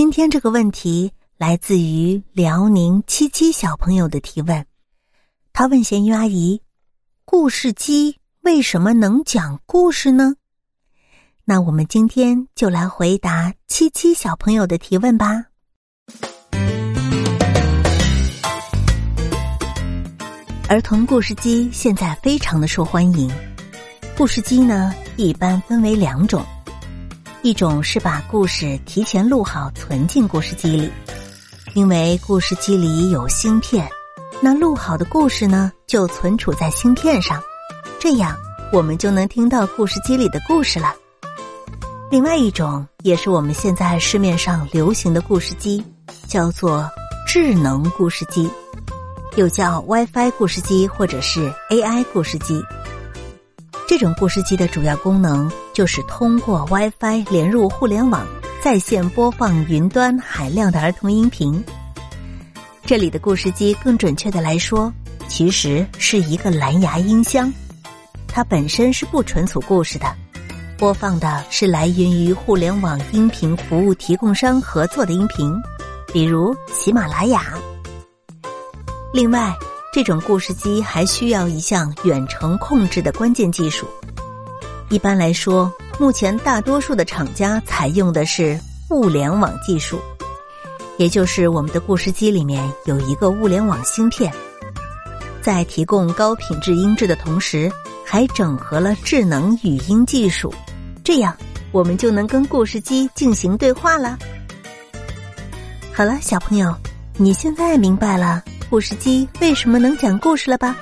今天这个问题来自于辽宁七七小朋友的提问，他问咸鱼阿姨：“故事机为什么能讲故事呢？”那我们今天就来回答七七小朋友的提问吧。儿童故事机现在非常的受欢迎。故事机呢，一般分为两种，一种是把故事提前录好存进故事机里，因为故事机里有芯片，那录好的故事呢就存储在芯片上，这样我们就能听到故事机里的故事了。另外一种也是我们现在市面上流行的故事机，叫做智能故事机。又叫 WiFi 故事机或者是 AI 故事机。这种故事机的主要功能就是通过 WiFi 连入互联网，在线播放云端海量的儿童音频。这里的故事机，更准确的来说，其实是一个蓝牙音箱，它本身是不存储故事的，播放的是来源于互联网音频服务提供商合作的音频，比如喜马拉雅。另外，这种故事机还需要一项远程控制的关键技术。一般来说，目前大多数的厂家采用的是物联网技术，也就是我们的故事机里面有一个物联网芯片，在提供高品质音质的同时，还整合了智能语音技术，这样我们就能跟故事机进行对话了。好了，小朋友，你现在明白了。故事机为什么能讲故事了吧？